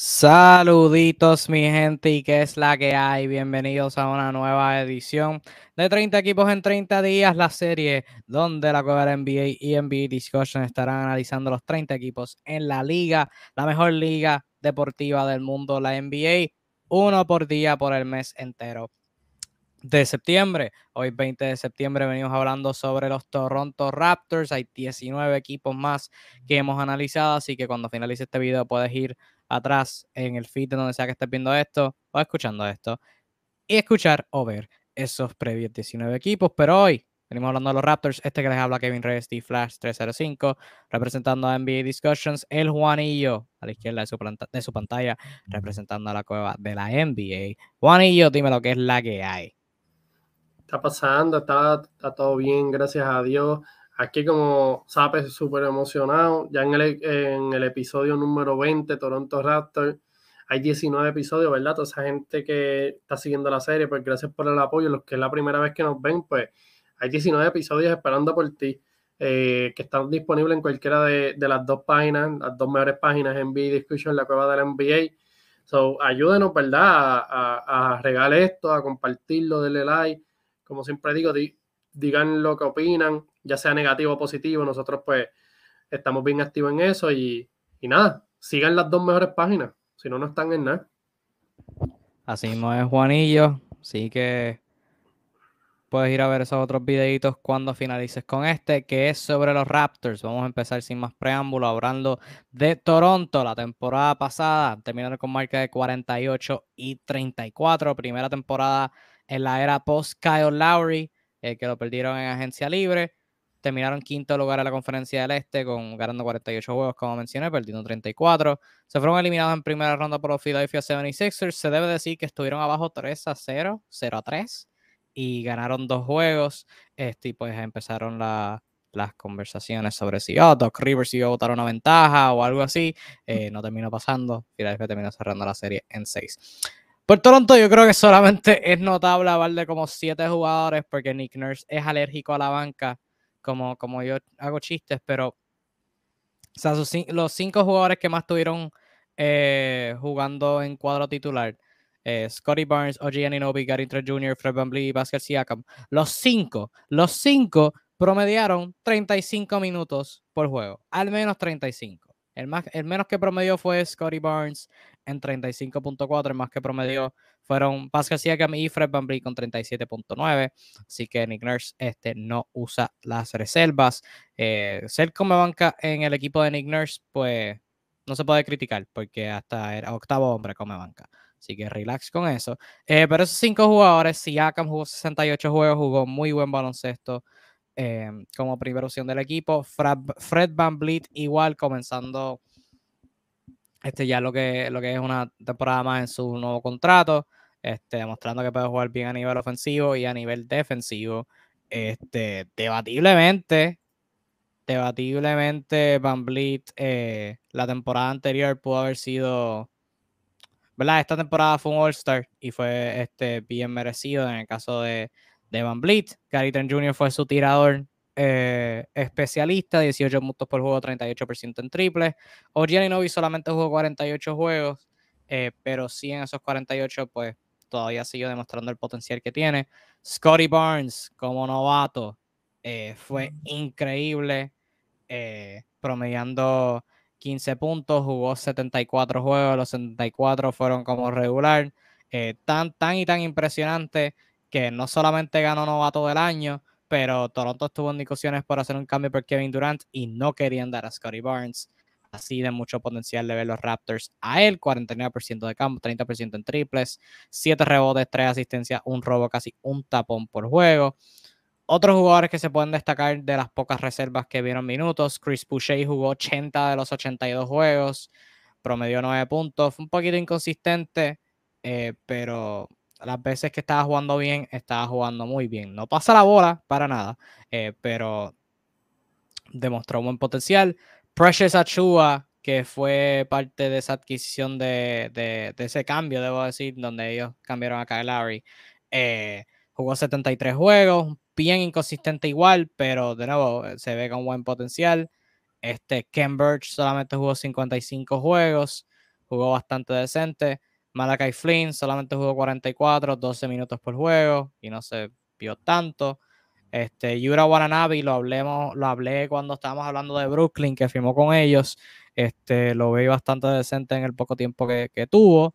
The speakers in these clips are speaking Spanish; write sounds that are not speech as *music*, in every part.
Saluditos mi gente y qué es la que hay. Bienvenidos a una nueva edición de 30 equipos en 30 días, la serie donde la Cueva NBA y NBA Discussion estarán analizando los 30 equipos en la liga, la mejor liga deportiva del mundo, la NBA, uno por día por el mes entero de septiembre. Hoy 20 de septiembre venimos hablando sobre los Toronto Raptors. Hay 19 equipos más que hemos analizado, así que cuando finalice este video puedes ir atrás en el feed de donde sea que estés viendo esto o escuchando esto y escuchar o ver esos previos 19 equipos. Pero hoy venimos hablando de los Raptors. Este que les habla Kevin Reyes, de Flash 305, representando a NBA Discussions. El Juanillo a la izquierda de su, de su pantalla, representando a la cueva de la NBA. Juanillo, dime lo que es la que hay está pasando, está, está todo bien, gracias a Dios. Aquí como sabes, súper emocionado. Ya en el, en el episodio número 20, Toronto Raptors, hay 19 episodios, ¿verdad? Toda esa gente que está siguiendo la serie, pues gracias por el apoyo. Los que es la primera vez que nos ven, pues hay 19 episodios esperando por ti, eh, que están disponibles en cualquiera de, de, las dos páginas, las dos mejores páginas, en NBA Discussion, la cueva de la NBA. So, ayúdenos, ¿verdad? A regalar esto, a compartirlo, denle like como siempre digo, digan lo que opinan, ya sea negativo o positivo, nosotros pues estamos bien activos en eso y, nada, sigan las dos mejores páginas, si no, no están en nada. Así mismo es Juanillo, así que puedes ir a ver esos otros videitos cuando finalices con este, que es sobre los Raptors. Vamos a empezar sin más preámbulo, hablando de Toronto. La temporada pasada terminaron con marca de 48 y 34. Primera temporada en la era post Kyle Lowry, eh, que lo perdieron en agencia libre. Terminaron quinto lugar en la conferencia del Este, con ganando 48 juegos, como mencioné, perdiendo 34. Se fueron eliminados en primera ronda por los Philadelphia 76ers. Se debe decir que estuvieron abajo 3 a 0, 0 a 3, y ganaron dos juegos. Este, y pues empezaron las conversaciones sobre si oh, Doc Rivers iba a votar una ventaja o algo así. Eh, no terminó pasando. Philadelphia terminó cerrando la serie en 6. Por Toronto yo creo que solamente es notable hablar de como siete jugadores porque Nick Nurse es alérgico a la banca, como, como yo hago chistes, pero o sea, los cinco jugadores que más estuvieron eh, jugando en cuadro titular, eh, Scotty Barnes, OG Aninobi, Gary Trent Jr., Fred Van y Pascal Siakam, los cinco, los cinco promediaron 35 minutos por juego, al menos 35. El, más, el menos que promedió fue Scotty Barnes en 35.4, más que promedio fueron Pascal Siakam y Fred Van con 37.9. Así que Nick Nurse este, no usa las reservas. Eh, ser como banca en el equipo de Nick Nurse, pues no se puede criticar porque hasta era octavo hombre come banca. Así que relax con eso. Eh, pero esos cinco jugadores, Siakam jugó 68 juegos, jugó muy buen baloncesto eh, como primera opción del equipo. Fred, Fred Van igual comenzando este ya lo que, lo que es una temporada más en su nuevo contrato, este, demostrando que puede jugar bien a nivel ofensivo y a nivel defensivo. Este, debatiblemente, debatiblemente Van Vliet eh, la temporada anterior pudo haber sido, ¿verdad? Esta temporada fue un All-Star y fue este, bien merecido en el caso de, de Van Vliet. Gary Jr. fue su tirador eh, especialista, 18 puntos por juego, 38% en triple. Ogiani Novi solamente jugó 48 juegos, eh, pero sí en esos 48, pues todavía sigue demostrando el potencial que tiene. Scotty Barnes, como novato, eh, fue increíble, promediando 15 puntos, jugó 74 juegos, los 74 fueron como regular. tan, tan y tan impresionante que no solamente ganó novato del año, pero Toronto estuvo en discusiones por hacer un cambio por Kevin Durant y no querían dar a Scotty Barnes. Así de mucho potencial de ver los Raptors a él, 49% de campo, 30% en triples, 7 rebotes, 3 asistencias, un robo, casi un tapón por juego. Otros jugadores que se pueden destacar de las pocas reservas que vieron minutos, Chris Boucher jugó 80 de los 82 juegos, promedió 9 puntos, un poquito inconsistente, eh, pero las veces que estaba jugando bien, estaba jugando muy bien. No pasa la bola para nada, eh, pero demostró un buen potencial. Precious Achua, que fue parte de esa adquisición de, ese cambio, debo decir, donde ellos cambiaron a Kyle Lowry, eh, jugó 73 juegos, bien inconsistente igual, pero de nuevo eh, se ve con buen potencial. Este Ken Birch solamente jugó 55 juegos, jugó bastante decente. Malakai Flynn solamente jugó 44, 12 minutos por juego y no se vio tanto. Este, Yura Wananabe lo, hablemos, lo hablé cuando estábamos hablando de Brooklyn, que firmó con ellos. Este, lo vi bastante decente en el poco tiempo que, tuvo.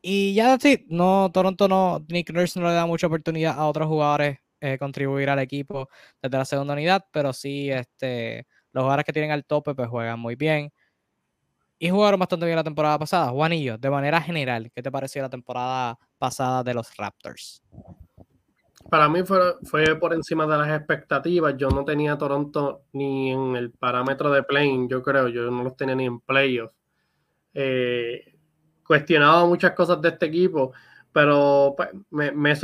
Y ya sí, no, Toronto no, Nick Nurse no le da mucha oportunidad a otros jugadores eh, contribuir al equipo desde la segunda unidad, pero sí, este, los jugadores que tienen al tope pues juegan muy bien. Y jugaron bastante bien la temporada pasada. Juanillo, de manera general, ¿qué te pareció la temporada pasada de los Raptors? Para mí fue, fue por encima de las expectativas. Yo no tenía Toronto ni en el parámetro de playing, yo creo. Yo no los tenía ni en playoffs. Eh, cuestionaba muchas cosas de este equipo, pero pues, me, me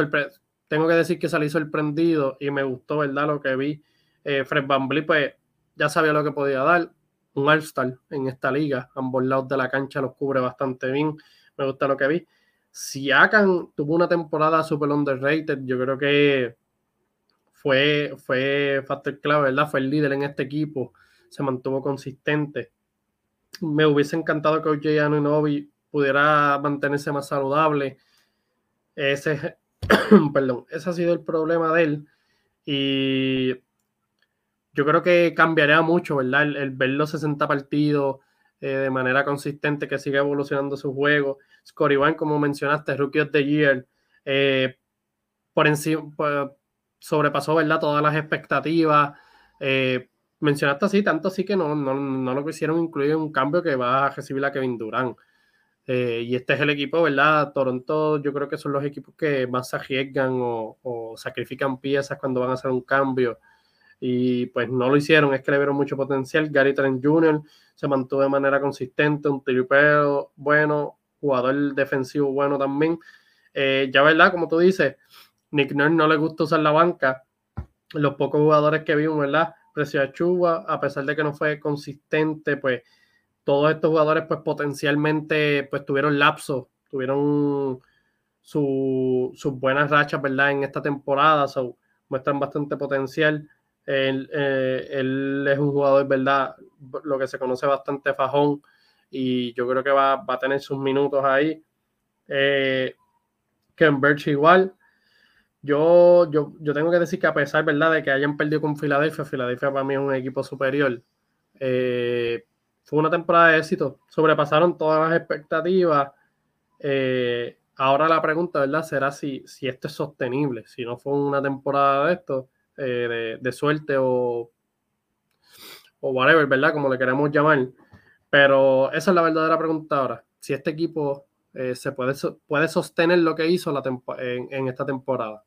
Tengo que decir que salí sorprendido y me gustó, ¿verdad? Lo que vi. Eh, Fred Van pues ya sabía lo que podía dar. Un All-Star en esta liga. Ambos lados de la cancha los cubre bastante bien. Me gusta lo que vi. Si Akan tuvo una temporada super underrated, yo creo que fue, fue factor clave, ¿verdad? Fue el líder en este equipo, se mantuvo consistente. Me hubiese encantado que OJ Anunobi pudiera mantenerse más saludable. Ese, *coughs* perdón, ese ha sido el problema de él. Y yo creo que cambiaría mucho, ¿verdad? El, ver los 60 partidos, eh, de manera consistente, que sigue evolucionando su juego. One, como mencionaste, Rookie of the Year, eh, por encima, pues, sobrepasó, ¿verdad? Todas las expectativas. Eh, mencionaste así, tanto así que no, no, lo quisieron incluir en un cambio que va a recibir a Kevin Durant. y este es el equipo, ¿verdad? Toronto, yo creo que son los equipos que más se arriesgan o sacrifican piezas cuando van a hacer un cambio y pues no lo hicieron, es que le vieron mucho potencial. Gary Trent Jr. se mantuvo de manera consistente, un tripeo bueno, jugador defensivo bueno también. Eh, ya verdad, como tú dices, Nick Nurse no le gusta usar la banca. Los pocos jugadores que vimos, ¿verdad? Precio a Chuba, a pesar de que no fue consistente, pues todos estos jugadores pues potencialmente pues tuvieron lapsos, tuvieron sus buenas rachas, ¿verdad? En esta temporada, muestran bastante potencial. Eh, él, es un jugador, ¿verdad? Lo que se conoce bastante fajón y yo creo que va, a tener sus minutos ahí. Eh, Ken Birch igual. Yo, yo, yo, tengo que decir que a pesar, ¿verdad?, de que hayan perdido con Filadelfia, Filadelfia para mí es un equipo superior. Eh, fue una temporada de éxito. Sobrepasaron todas las expectativas. ahora la pregunta, ¿verdad?, será si, si esto es sostenible. Si no fue una temporada de esto, eh, de, suerte o, o whatever, ¿verdad? Como le queremos llamar. Pero esa es la verdadera pregunta ahora. Si este equipo eh, se puede, puede sostener lo que hizo la en, esta temporada.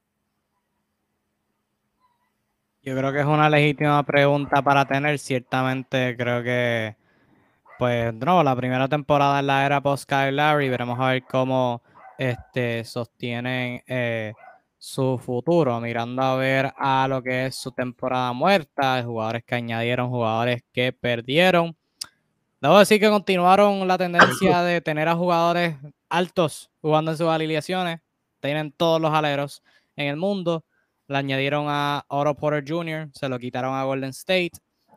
Yo creo que es una legítima pregunta para tener. Ciertamente creo que, pues, no, la primera temporada en la era post Kyle Larry. Veremos a ver cómo este, sostienen eh, su futuro, mirando a ver a lo que es su temporada muerta, jugadores que añadieron, jugadores que perdieron. Debo decir que continuaron la tendencia *coughs* de tener a jugadores altos jugando en sus alineaciones. Tienen todos los aleros en el mundo. Le añadieron a Otto Porter Jr., se lo quitaron a Golden State.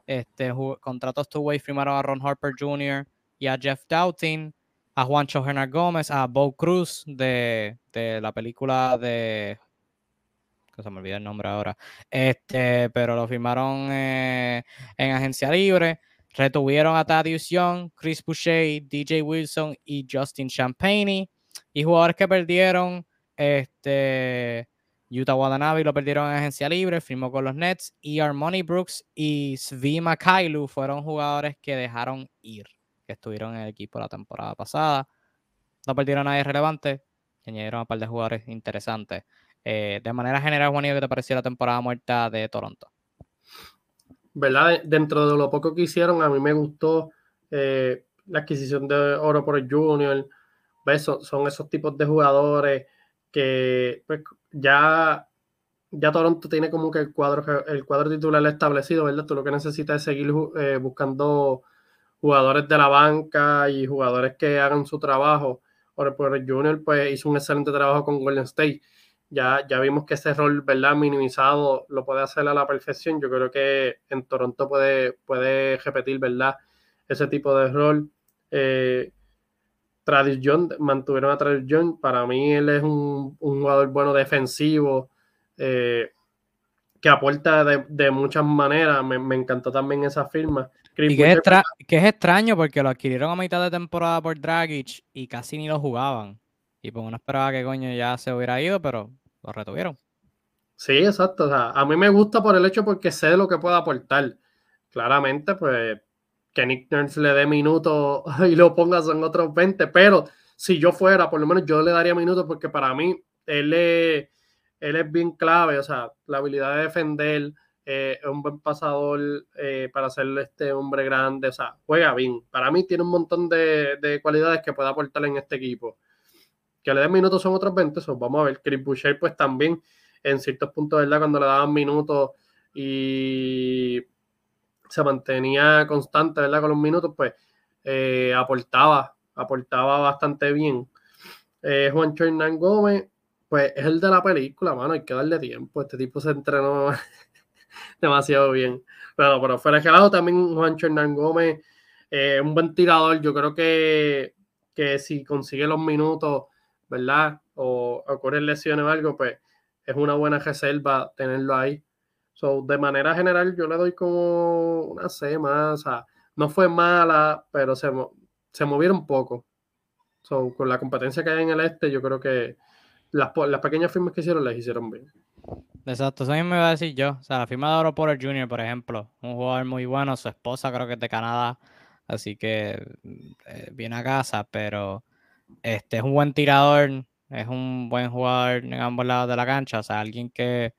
Este, contratos two-way firmaron a Ron Harper Jr. y a Jeff Doughting, a Juancho Hernández Gómez, a Bo Cruz de, de la película de que se me olvida el nombre ahora, este, pero lo firmaron eh, en agencia libre. Retuvieron a Thaddeus Young, Chris Boucher, DJ Wilson y Justin Champagne. Y jugadores que perdieron, este, Utah Watanabe lo perdieron en agencia libre, firmó con los Nets. Y Armoni Brooks y Svi Makailu fueron jugadores que dejaron ir, que estuvieron en el equipo la temporada pasada. No perdieron a nadie relevante, añadieron a un par de jugadores interesantes. Eh, de manera general, ¿qué te pareció la temporada muerta de Toronto? Dentro de lo poco que hicieron, a mí me gustó eh, la adquisición de Oro por el Junior. Son, esos tipos de jugadores que pues, ya, ya Toronto tiene como que el cuadro, el cuadro titular establecido, ¿verdad? Tú lo que necesitas es seguir eh, buscando jugadores de la banca y jugadores que hagan su trabajo. Oro por el Junior pues hizo un excelente trabajo con Golden State ya, ya vimos que ese rol, ¿verdad? Minimizado lo puede hacer a la perfección. Yo creo que en Toronto puede, puede repetir, ¿verdad? Ese tipo de rol. Eh, tradición, mantuvieron a tradición. Para mí él es un, jugador bueno defensivo, eh, que aporta de, muchas maneras. Me, encantó también esa firma. y que es, extraño porque lo adquirieron a mitad de temporada por Dragic y casi ni lo jugaban. Y pues uno esperaba que coño ya se hubiera ido, pero lo retuvieron. Sí, exacto. O sea, a mí me gusta por el hecho porque sé lo que puede aportar. Claramente, pues que Nick Nurse le dé minutos *laughs* y lo pongas en otros 20, pero si yo fuera, por lo menos yo le daría minutos porque para mí él es, él es bien clave, o sea, la habilidad de defender, eh, es un buen pasador eh, para ser este hombre grande, o sea, juega bien. Para mí tiene un montón de, cualidades que puede aportar en este equipo. Que le den minutos son otros 20, eso vamos a ver. Chris Boucher, pues también en ciertos puntos, ¿verdad? Cuando le daban minutos y se mantenía constante, ¿verdad? Con los minutos, pues eh, aportaba, aportaba bastante bien. Eh, Juan Hernán Gómez, pues es el de la película, mano, hay que darle tiempo. Este tipo se entrenó *laughs* demasiado bien. Pero, pero fuera de lado también Juan Hernán Gómez, eh, un buen tirador. Yo creo que, que si consigue los minutos, ¿verdad? O ocurren lesiones o algo, pues es una buena reserva tenerlo ahí. So, de manera general, yo le doy como una C más. O sea, no fue mala, pero se, se movieron poco. So, con la competencia que hay en el este, yo creo que las, las pequeñas firmas que hicieron las hicieron bien. Exacto, eso mismo me iba a decir yo. O sea, la firma de Oro Porter Jr., por ejemplo, un jugador muy bueno, su esposa creo que es de Canadá, así que eh, viene a casa, pero este es un buen tirador, es un buen jugador en ambos lados de la cancha, o sea, alguien que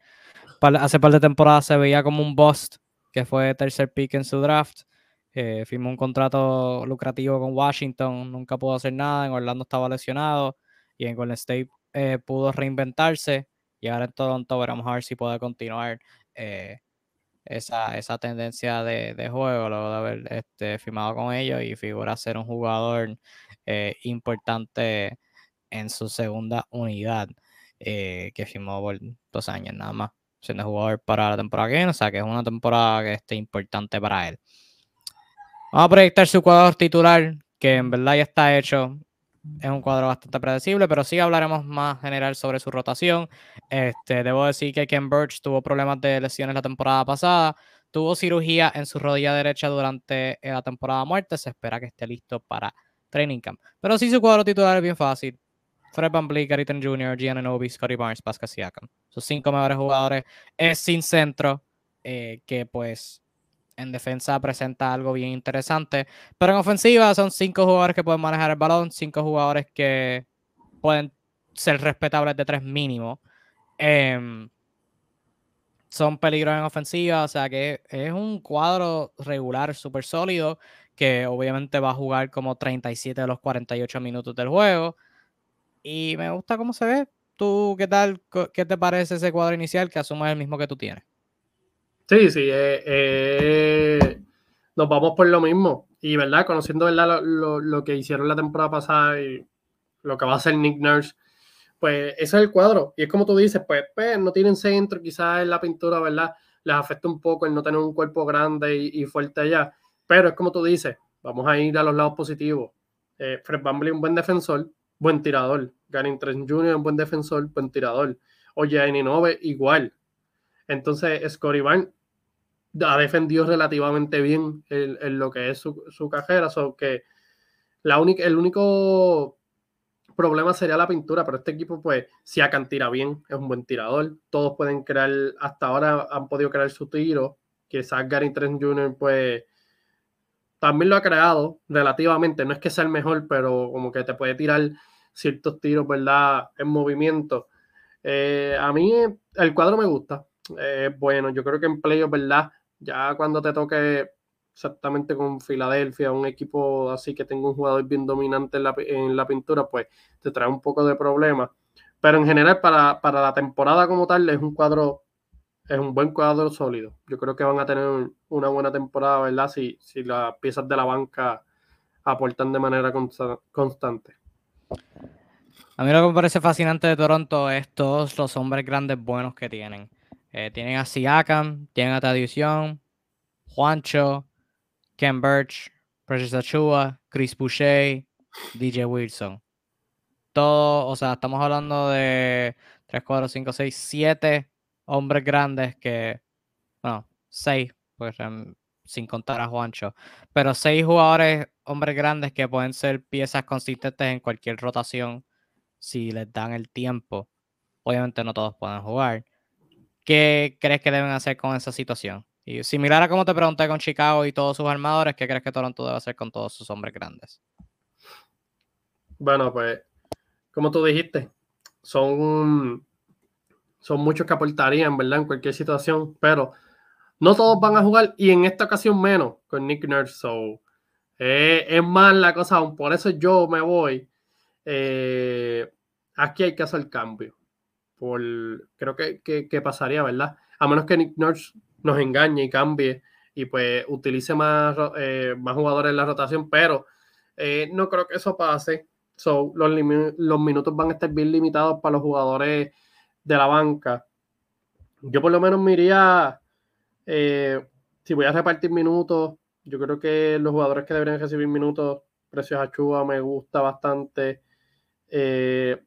hace par de temporadas se veía como un bust, que fue tercer pick en su draft. Eh, firmó un contrato lucrativo con Washington, nunca pudo hacer nada, en Orlando estaba lesionado y en Golden State eh, pudo reinventarse y ahora en Toronto veremos a ver si puede continuar eh, esa, esa, tendencia de, de, juego luego de haber este, firmado con ellos y figura ser un jugador importante en su segunda unidad que firmó por dos años nada más siendo jugador para la temporada que viene, o sea que es una temporada que esté importante para él. Vamos a proyectar su cuadro titular, que en verdad ya está hecho. Es un cuadro bastante predecible, pero sí hablaremos más general sobre su rotación. Este, debo decir que Ken Birch tuvo problemas de lesiones la temporada pasada. Tuvo cirugía en su rodilla derecha durante la temporada muerta. Se espera que esté listo para training camp. Pero sí, su cuadro titular es bien fácil. Fred Van Vliet, Gary Jr., Giannobi, Scotty Barnes, Pascal Siakam. Sus cinco mejores jugadores es sin centro, eh, que pues en defensa presenta algo bien interesante. Pero en ofensiva son cinco jugadores que pueden manejar el balón, cinco jugadores que pueden ser respetables de tres mínimo. Em, son peligros en ofensiva, o sea que es un cuadro regular súper sólido que obviamente va a jugar como 37 de los 48 minutos del juego y me gusta cómo se ve. ¿Tú qué tal? ¿Qué te parece ese cuadro inicial que asumes el mismo que tú tienes? Sí, sí, eh, eh, nos vamos por lo mismo. Y, ¿verdad? Conociendo, ¿verdad? Lo, que hicieron la temporada pasada y lo que va a hacer Nick Nurse, pues ese es el cuadro. Y es como tú dices, pues, pues no tienen centro, quizás en la pintura, ¿verdad? Les afecta un poco el no tener un cuerpo grande y, fuerte allá. Pero es como tú dices, vamos a ir a los lados positivos. Eh, Fred Bambley, un buen defensor, buen tirador. Gary Trent Jr., un buen defensor, buen tirador. Oye, Nove, igual. Entonces, Scotty Barnes ha defendido relativamente bien en, lo que es su, su cajera. que la única, el único problema sería la pintura, pero este equipo, pues, si Akan tira bien, es un buen tirador. Todos pueden crear, hasta ahora han podido crear su tiro. Quizás Gary Trent Jr., pues, también lo ha creado relativamente. No es que sea el mejor, pero como que te puede tirar ciertos tiros, ¿verdad? En movimiento. Eh, a mí el cuadro me gusta. Bueno, yo creo que en playoff, ¿verdad? Ya cuando te toque exactamente con Filadelfia, un equipo así que tenga un jugador bien dominante en la, pintura, pues te trae un poco de problemas. Pero en general, para, para, la temporada como tal, es un cuadro, es un buen cuadro sólido. Yo creo que van a tener una buena temporada, ¿verdad? Si, si las piezas de la banca aportan de manera constante. A mí lo que me parece fascinante de Toronto es todos los hombres grandes buenos que tienen. Eh, tienen a Siakam, tienen a Tradición, Juancho, Ken Birch, Precious Achua, Chris Boucher, DJ Wilson. Todo, o sea, estamos hablando de 3, 4, 5, 6, 7 hombres grandes que, bueno, 6, pues sin contar a Juancho, pero 6 jugadores, hombres grandes que pueden ser piezas consistentes en cualquier rotación si les dan el tiempo. Obviamente no todos pueden jugar. ¿Qué crees que deben hacer con esa situación? Y similar a como te pregunté con Chicago y todos sus armadores, ¿qué crees que Toronto debe hacer con todos sus hombres grandes? Bueno, pues, como tú dijiste, son, son muchos que aportarían, ¿verdad? En cualquier situación, pero no todos van a jugar y en esta ocasión menos con Nick Nurse. So, eh, es más la cosa, por eso yo me voy. Eh, aquí hay que hacer cambio. Creo que, que, pasaría, ¿verdad? A menos que Nick Nurse nos engañe y cambie y pues utilice más, eh, más jugadores en la rotación, pero no creo que eso pase. So, los, los minutos van a estar bien limitados para los jugadores de la banca. Yo por lo menos me eh, si voy a repartir minutos, yo creo que los jugadores que deberían recibir minutos, Precios a Chuba me gusta bastante. Eh,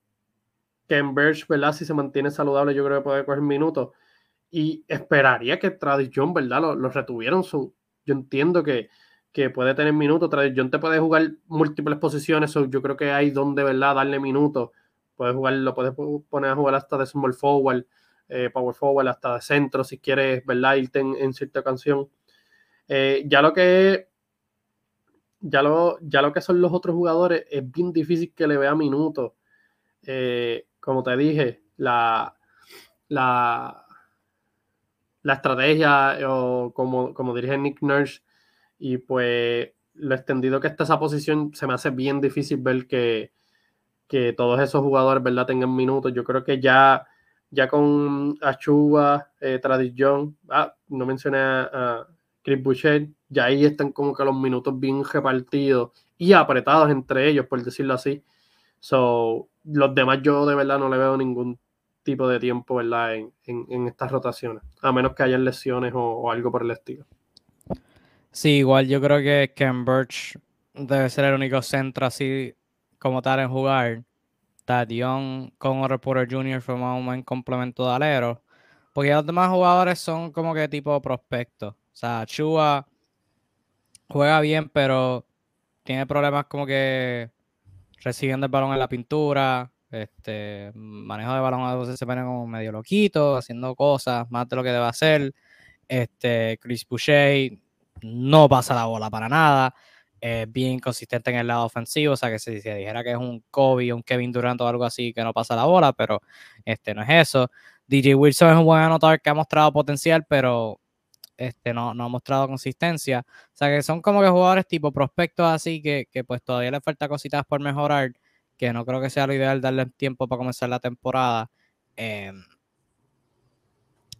Ken Birch, ¿verdad? Si se mantiene saludable, yo creo que puede coger minutos. Y esperaría que Tradition, ¿verdad? Lo, lo retuvieron. Su, yo entiendo que que puede tener minutos. John te puede jugar múltiples posiciones, yo creo que hay donde, ¿verdad?, darle minutos. Puedes jugar, lo puedes poner a jugar hasta de small forward, eh, power forward, hasta de centro, si quieres, ¿verdad?, irte en, cierta canción. Eh, ya lo que ya lo, ya lo que son los otros jugadores es bien difícil que le vea minutos. Eh, como te dije, la, la, la estrategia o como, como dirige Nick Nurse y pues lo extendido que está esa posición, se me hace bien difícil ver que, todos esos jugadores, ¿verdad?, tengan minutos. Yo creo que ya, ya con Achuba, eh, Tradición, ah, no mencioné a, Chris Boucher, ya ahí están como que los minutos bien repartidos y apretados entre ellos, por decirlo así. So, los demás yo de verdad no le veo ningún tipo de tiempo, ¿verdad?, en, estas rotaciones, a menos que hayan lesiones o algo por el estilo. Sí, igual yo creo que Ken Birch debe ser el único centro así como tal en jugar. Tadion con Reporter Jr. fue más un buen complemento de alero. Porque los demás jugadores son como que tipo prospectos. O sea, Chua juega bien, pero tiene problemas como que recibiendo el balón en la pintura. Este manejo de balón a veces se pone como medio loquito, haciendo cosas más de lo que debe hacer. Este, Chris Boucher no pasa la bola para nada. Bien consistente en el lado ofensivo, o sea que si se dijera que es un Kobe, un Kevin Durant o algo así que no pasa la bola, pero este no es eso. DJ Wilson es un buen anotador que ha mostrado potencial, pero este no, no ha mostrado consistencia. O sea que son como que jugadores tipo prospectos así que, que pues todavía le falta cositas por mejorar, que no creo que sea lo ideal darle tiempo para comenzar la temporada. Em,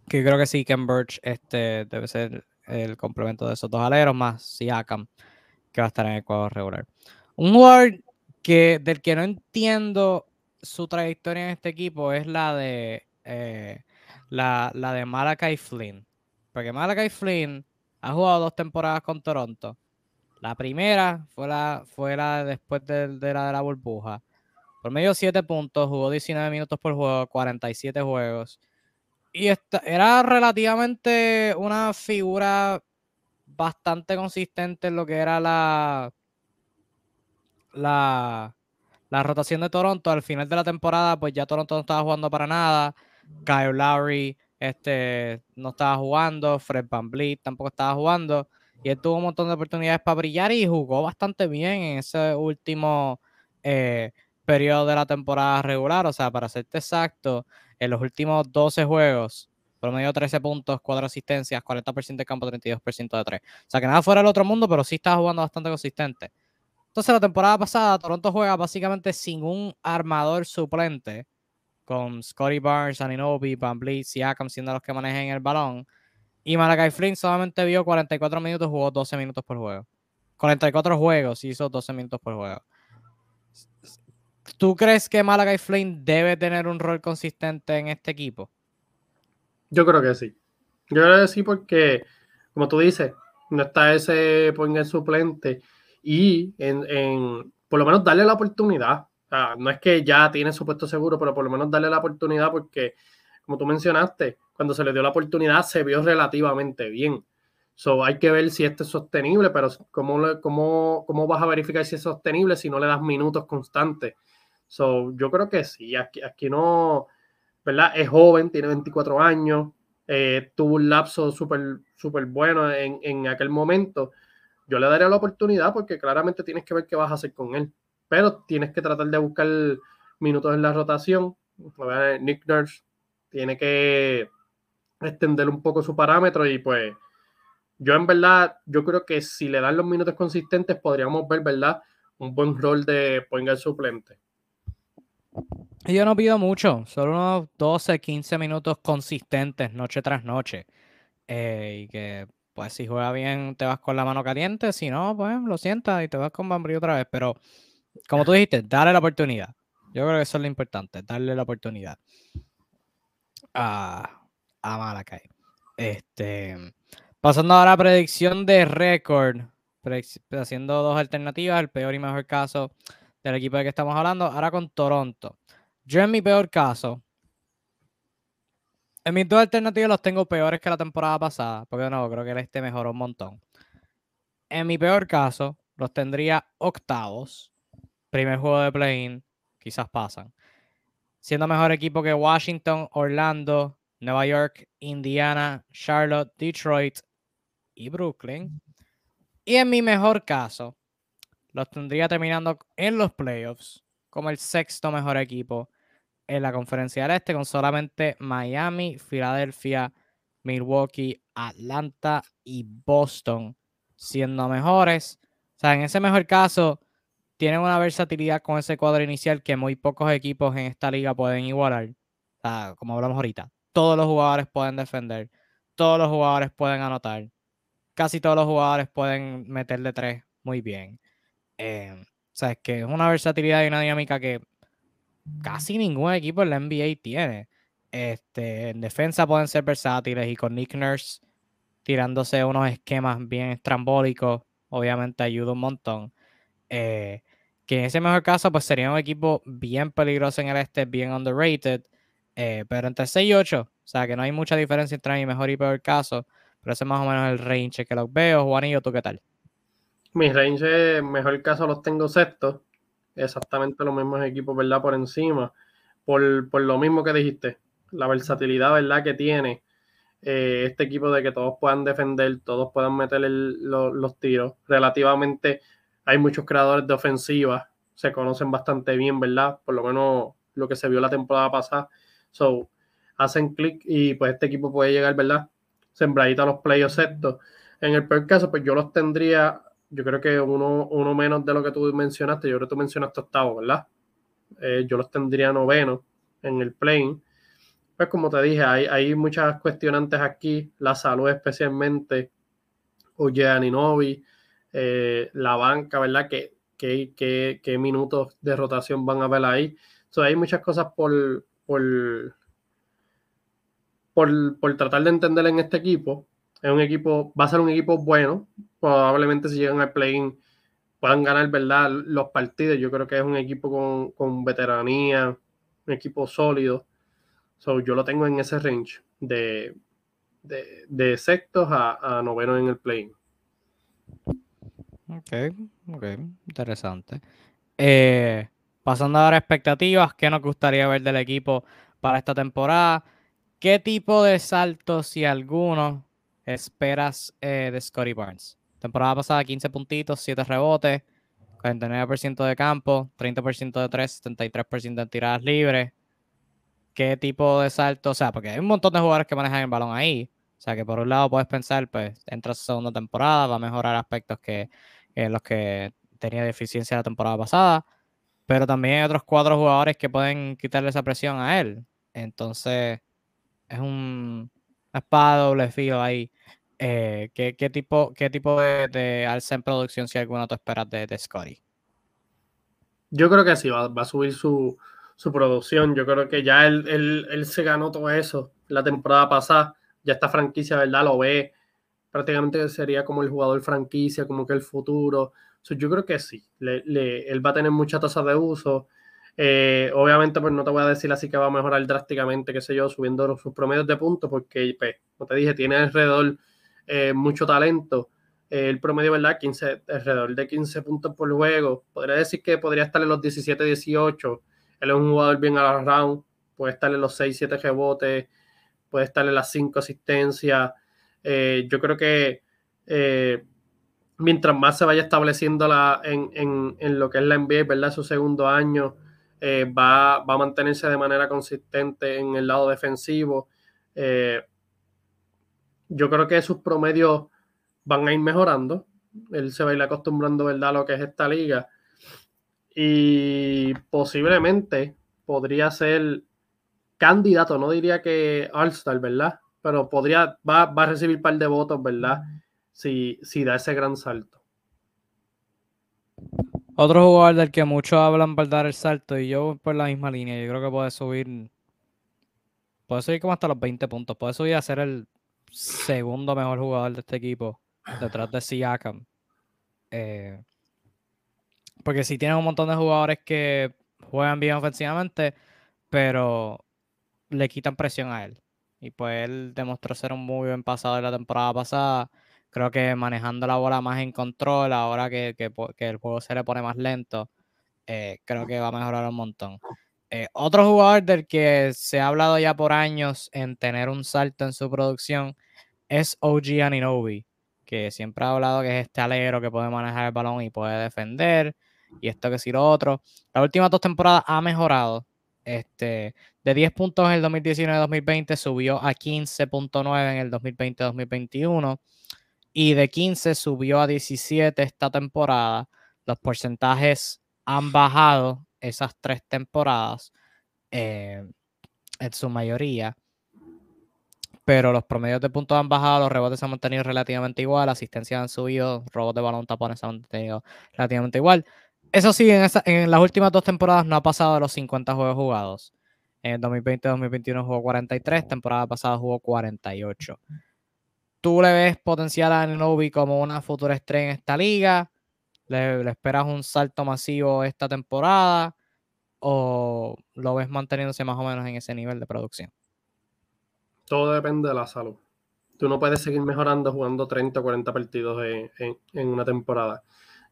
que creo que sí, Ken Birch este, debe ser el complemento de esos dos aleros, más Siakam, que va a estar en el cuadro regular. Un jugador que, del que no entiendo su trayectoria en este equipo es la de eh, la, de Malakai Flynn. Porque Malakai Flynn ha jugado dos temporadas con Toronto. La primera fue la, fue la después de, la de la burbuja. Por medio de 7 puntos, jugó 19 minutos por juego, 47 juegos y esta, era relativamente una figura bastante consistente en lo que era la, la, la rotación de Toronto. Al final de la temporada, pues ya Toronto no estaba jugando para nada. Kyle Lowry este, no estaba jugando. Fred Van Vliet tampoco estaba jugando. Y él tuvo un montón de oportunidades para brillar y jugó bastante bien en ese último eh, periodo de la temporada regular. O sea, para serte exacto, en los últimos 12 juegos, promedio 13 puntos, 4 asistencias, 40% de campo, 32% de 3. O sea que nada fuera del otro mundo, pero sí estaba jugando bastante consistente. Entonces la temporada pasada Toronto juega básicamente sin un armador suplente, con Scotty Barnes, Aninobi, Van Vliet, Siakam siendo los que manejen el balón. Y Malakai Flynn solamente vio 44 minutos, jugó 12 minutos por juego. 44 juegos, hizo 12 minutos por juego. ¿Tú crees que Malakai Flynn debe tener un rol consistente en este equipo? Yo creo que sí. Yo creo que sí porque, como tú dices, no está ese point suplente y en, por lo menos darle la oportunidad. No es que ya tiene su puesto seguro, pero por lo menos darle la oportunidad porque, como tú mencionaste, cuando se le dio la oportunidad se vio relativamente bien. So, hay que ver si este es sostenible, pero ¿cómo, cómo, ¿cómo vas a verificar si es sostenible si no le das minutos constantes? So, yo creo que sí, aquí, aquí no, ¿verdad? Es joven, tiene 24 años, eh, tuvo un lapso súper super bueno en, en, aquel momento. Yo le daría la oportunidad porque claramente tienes que ver qué vas a hacer con él, pero tienes que tratar de buscar minutos en la rotación. Nick Nurse tiene que extender un poco su parámetro y pues yo en verdad, yo creo que si le dan los minutos consistentes podríamos ver, ¿verdad? Un buen rol de point suplente. Yo no pido mucho, solo unos 12, 15 minutos consistentes noche tras noche. Eh, y que, pues, si juega bien, te vas con la mano caliente. Si no, pues, lo sientas y te vas con Bambri otra vez. Pero, como tú dijiste, dale la oportunidad. Yo creo que eso es lo importante, darle la oportunidad a, a Malakai. Este, pasando ahora a predicción de récord, haciendo dos alternativas, el peor y mejor caso del equipo de que estamos hablando, ahora con Toronto. Yo en mi peor caso, en mis dos alternativas los tengo peores que la temporada pasada, porque no, creo que el este mejoró un montón. En mi peor caso, los tendría octavos, primer juego de play-in, quizás pasan. Siendo mejor equipo que Washington, Orlando, Nueva York, Indiana, Charlotte, Detroit y Brooklyn. Y en mi mejor caso, los tendría terminando en los playoffs como el sexto mejor equipo en la conferencia del este con solamente Miami, Filadelfia, Milwaukee, Atlanta y Boston siendo mejores. O sea, en ese mejor caso, tienen una versatilidad con ese cuadro inicial que muy pocos equipos en esta liga pueden igualar. O sea, como hablamos ahorita, todos los jugadores pueden defender, todos los jugadores pueden anotar, casi todos los jugadores pueden meter de tres muy bien. Eh, o sea, es que es una versatilidad y una dinámica que casi ningún equipo en la NBA tiene. Este, en defensa pueden ser versátiles y con Nick Nurse tirándose unos esquemas bien estrambólicos, obviamente ayuda un montón. Eh, que en ese mejor caso, pues sería un equipo bien peligroso en el este, bien underrated, eh, pero entre 6 y 8, o sea que no hay mucha diferencia entre mi mejor y peor caso, pero ese es más o menos el range que los veo. Juanillo, ¿tú qué tal? Mi range, mejor caso, los tengo sexto exactamente los mismos equipos, ¿verdad? Por encima, por, lo mismo que dijiste, la versatilidad, ¿verdad? Que tiene eh, este equipo de que todos puedan defender, todos puedan meter los tiros. Relativamente hay muchos creadores de ofensiva, se conocen bastante bien, ¿verdad? Por lo menos lo que se vio la temporada pasada. So, hacen clic y pues este equipo puede llegar, ¿verdad? Sembradito a los playoffs sextos. En el peor caso, pues yo los tendría yo creo que uno, uno menos de lo que tú mencionaste, yo creo que tú mencionaste octavo, ¿verdad? Eh, yo los tendría noveno en el plane. Pues como te dije, hay, hay muchas cuestionantes aquí, la salud especialmente, Oye Aninovi, eh, la banca, ¿verdad? ¿Qué, qué, qué, minutos de rotación van a ver ahí? hay muchas cosas por, por, por, por tratar de entender en este equipo es un equipo, va a ser un equipo bueno. Probablemente si llegan al play-in puedan ganar, ¿verdad? Los partidos. Yo creo que es un equipo con, con veteranía, un equipo sólido. So, yo lo tengo en ese range de, de, sextos a, a noveno en el play-in. Ok, ok, interesante. Eh, pasando ahora a expectativas, ¿qué nos gustaría ver del equipo para esta temporada? ¿Qué tipo de saltos, si alguno, esperas eh, de Scotty Barnes? Temporada pasada 15 puntitos, 7 rebotes, 49% de campo, 30% de 3, 73% de tiradas libres. ¿Qué tipo de salto? O sea, porque hay un montón de jugadores que manejan el balón ahí. O sea, que por un lado puedes pensar, pues, entra su segunda temporada, va a mejorar aspectos que los que tenía deficiencia la temporada pasada. Pero también hay otros cuatro jugadores que pueden quitarle esa presión a él. Entonces, es un, espada doble filo ahí. Eh, ¿qué, tipo, qué tipo de, de, alza en producción, si alguno te esperas de, de Scotty? Yo creo que sí, va, a subir su, producción. Yo creo que ya él, se ganó todo eso la temporada pasada. Ya esta franquicia, ¿verdad? Lo ve. Prácticamente sería como el jugador franquicia, como que el futuro. yo creo que sí, él va a tener mucha tasa de uso. Eh, obviamente, pues no te voy a decir así que va a mejorar drásticamente, qué sé yo, subiendo sus promedios de puntos, porque, pues, como te dije, tiene alrededor eh, mucho talento. Eh, el promedio, ¿verdad? 15, alrededor de 15 puntos por juego. Podría decir que podría estar en los 17, 18. Él es un jugador bien al round. Puede estar en los 6, 7 rebotes. Puede estar en las 5 asistencias. Yo creo que mientras más se vaya estableciendo la, en, en, en, lo que es la NBA, ¿verdad? Su segundo año, eh, va, a mantenerse de manera consistente en el lado defensivo. Eh, yo creo que sus promedios van a ir mejorando. Él se va a ir acostumbrando, ¿verdad?, a lo que es esta liga. Y posiblemente podría ser candidato, no diría que All-Star, ¿verdad? Pero podría, va, va, a recibir un par de votos, ¿verdad? Si, si da ese gran salto. Otro jugador del que muchos hablan para dar el salto y yo por la misma línea, yo creo que puede subir, puede subir como hasta los 20 puntos, puede subir a ser el segundo mejor jugador de este equipo detrás de Siakam. Eh, porque sí tiene un montón de jugadores que juegan bien ofensivamente, pero le quitan presión a él. Y pues él demostró ser un muy buen pasado en la temporada pasada creo que manejando la bola más en control, ahora que, el juego se le pone más lento, eh, creo que va a mejorar un montón. Eh, otro jugador del que se ha hablado ya por años en tener un salto en su producción es OG Aninobi, que siempre ha hablado que es este alero que puede manejar el balón y puede defender, y esto que sí lo otro. Las últimas dos temporadas ha mejorado. Este, de 10 puntos en el 2019-2020 subió a 15.9 en el 2020-2021 y de 15 subió a 17 esta temporada. Los porcentajes han bajado esas tres temporadas eh, en su mayoría. Pero los promedios de puntos han bajado, los rebotes se han mantenido relativamente igual, asistencias han subido, robos de balón tapones se han mantenido relativamente igual. Eso sí, en, en las últimas dos temporadas no ha pasado de los 50 juegos jugados. En el 2020-2021 jugó 43, temporada pasada jugó 48. ¿Tú le ves potencial a Novi como una futura estrella en esta liga? ¿Le, esperas un salto masivo esta temporada? ¿O lo ves manteniéndose más o menos en ese nivel de producción? Todo depende de la salud. Tú no puedes seguir mejorando jugando 30 o 40 partidos en, una temporada.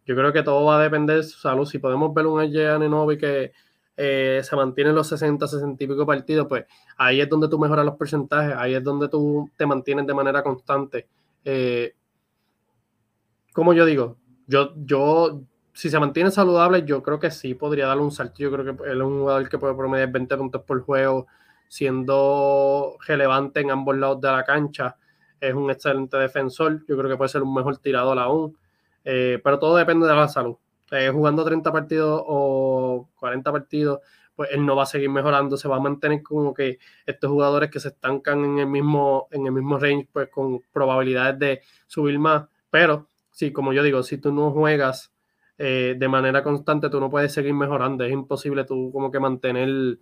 Yo creo que todo va a depender de su salud. Si podemos ver un AJ Novi que eh, se mantienen los 60, 60 y pico partidos, pues ahí es donde tú mejoras los porcentajes, ahí es donde tú te mantienes de manera constante. Eh, como yo digo, yo, yo, si se mantiene saludable, yo creo que sí podría darle un salto. Yo creo que él es un jugador que puede promediar 20 puntos por juego, siendo relevante en ambos lados de la cancha. Es un excelente defensor. Yo creo que puede ser un mejor tirador aún. Eh, pero todo depende de la salud. Eh, jugando 30 partidos o 40 partidos, pues él no va a seguir mejorando, se va a mantener como que estos jugadores que se estancan en el mismo, en el mismo range, pues con probabilidades de subir más. Pero sí, como yo digo, si tú no juegas eh, de manera constante, tú no puedes seguir mejorando. Es imposible tú como que mantener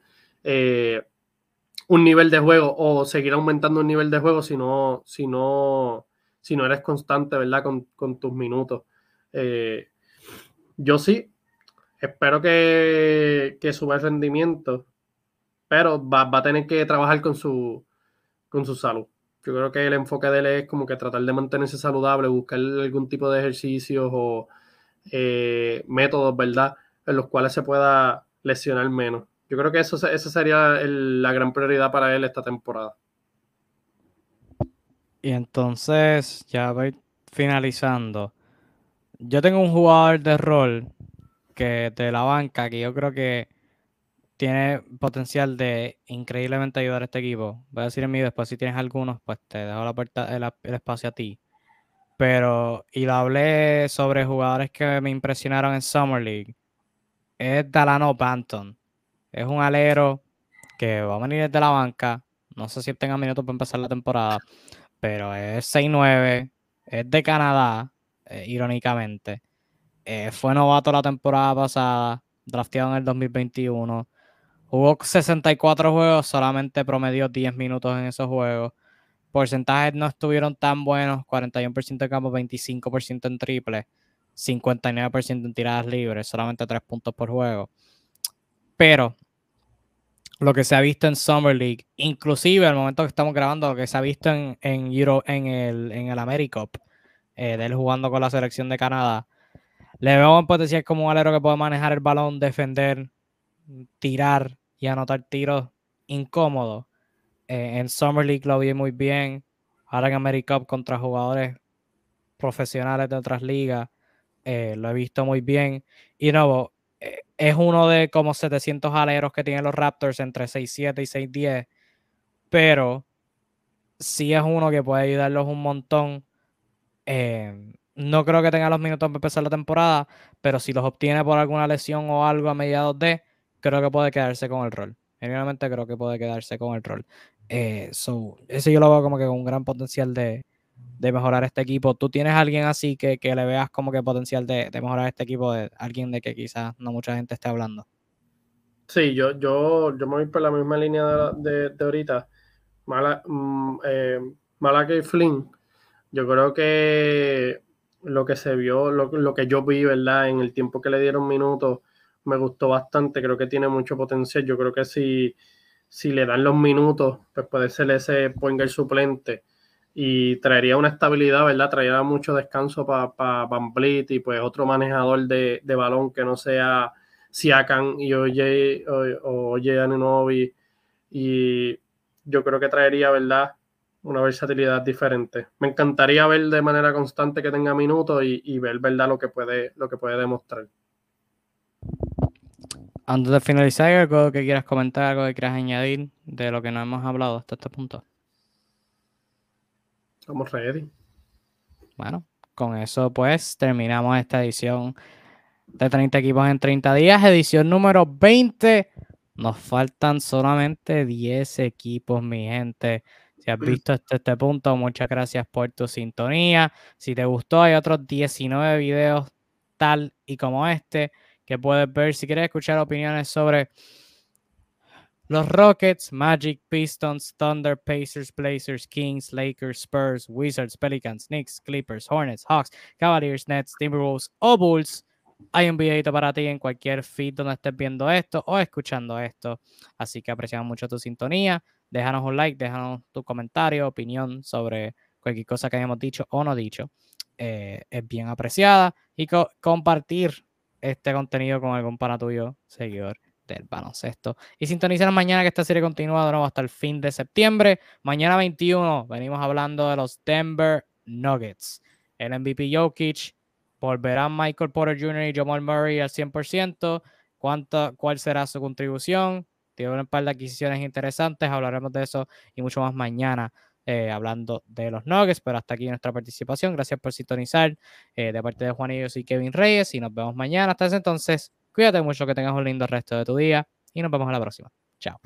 un nivel de juego o seguir aumentando un nivel de juego si no, si no, si no eres constante, ¿verdad? Con, con tus minutos. Eh, yo sí, espero que, que suba el rendimiento, pero va, a tener que trabajar con su, con su salud. Yo creo que el enfoque de él es como que tratar de mantenerse saludable, buscar algún tipo de ejercicios o eh, métodos, ¿verdad? En los cuales se pueda lesionar menos. Yo creo que eso, esa sería la gran prioridad para él esta temporada. Y entonces, ya voy finalizando. Yo tengo un jugador de rol que de la banca que yo creo que tiene potencial de increíblemente ayudar a este equipo. Voy a decir en mí después si tienes algunos, pues te dejo la puerta, el, espacio a ti. Pero, y lo hablé sobre jugadores que me impresionaron en Summer League. Es Dalano Banton. Es un alero que va a venir desde la banca. No sé si tenga minutos para empezar la temporada. Pero es 6'9. Es de Canadá eh, irónicamente. Eh, fue novato la temporada pasada, drafteado en el 2021. Jugó 64 juegos, solamente promedió 10 minutos en esos juegos. Porcentajes no estuvieron tan buenos, 41% de campo, 25% en triple. 59% en tiradas libres, solamente 3 puntos por juego. Pero lo que se ha visto en Summer League, inclusive al momento que estamos grabando, lo que se ha visto en, en, Euro, en el, en el AmeriCup, eh, de él jugando con la selección de Canadá, le veo un potencial como un alero que puede manejar el balón, defender, tirar y anotar tiros incómodos. Eh, en Summer League lo vi muy bien. Ahora en AmeriCup contra jugadores profesionales de otras ligas, eh, lo he visto muy bien. Y nuevo, es uno de como 700 aleros que tienen los Raptors entre 6'7 y 6'10, pero sí es uno que puede ayudarlos un montón. No creo que tenga los minutos para empezar la temporada, pero si los obtiene por alguna lesión o algo a mediados de, creo que puede quedarse con el rol. Generalmente creo que puede quedarse con el rol. Eh, so, ese yo lo veo como que con un gran potencial de, mejorar este equipo. ¿Tú tienes alguien así que, le veas como que potencial de, mejorar este equipo? De alguien de que quizás no mucha gente esté hablando. Sí, yo, yo, yo me voy por la misma línea de, de, ahorita. Mala, mm, eh, Flynn. Yo creo que lo que se vio, lo, lo, que yo vi, ¿verdad? En el tiempo que le dieron minutos, me gustó bastante. Creo que tiene mucho potencial. Yo creo que si si le dan los minutos, pues puede ser ese point suplente y traería una estabilidad, ¿verdad? Traería mucho descanso para pa Van y pues otro manejador de, balón que no sea Siakan y Oye o Oye Anunobi y yo creo que traería, ¿verdad? Una versatilidad diferente. Me encantaría ver de manera constante que tenga minutos y, y ver, ¿verdad? Lo que puede, lo que puede demostrar. Antes de finalizar, ¿algo que quieras comentar, algo que quieras añadir de lo que no hemos hablado hasta este punto? Estamos ready. Bueno, con eso pues terminamos esta edición de 30 equipos en 30 días, edición número 20. Nos faltan solamente 10 equipos, mi gente. Si has visto hasta este punto, muchas gracias por tu sintonía. Si te gustó, hay otros 19 videos tal y como este que puedes ver si quieres escuchar opiniones sobre los Rockets, Magic, Pistons, Thunder, Pacers, Blazers, Kings, Lakers, Spurs, Wizards, Pelicans, Knicks, Clippers, Hornets, Hawks, Cavaliers, Nets, Timberwolves o Bulls. Hay un videito para ti en cualquier feed donde estés viendo esto o escuchando esto. Así que apreciamos mucho tu sintonía. Déjanos un like, déjanos tu comentario, opinión sobre cualquier cosa que hayamos dicho o no dicho. Eh, es bien apreciada. Y compartir este contenido con algún pana tuyo, seguidor del baloncesto. Y sintonicen mañana que esta serie continúa hasta el fin de septiembre. Mañana 21 venimos hablando de los Denver Nuggets. El MVP Jokic, volverán Michael Porter Jr. y Jamal Murray al 100%. ¿Cuánto, ¿Cuál será su contribución? Tiene un par de adquisiciones interesantes, hablaremos de eso y mucho más mañana eh, hablando de los Nuggets, pero hasta aquí nuestra participación. Gracias por sintonizar eh, de parte de Juan y Kevin Reyes y nos vemos mañana. Hasta ese entonces, cuídate mucho, que tengas un lindo resto de tu día y nos vemos a la próxima. Chao.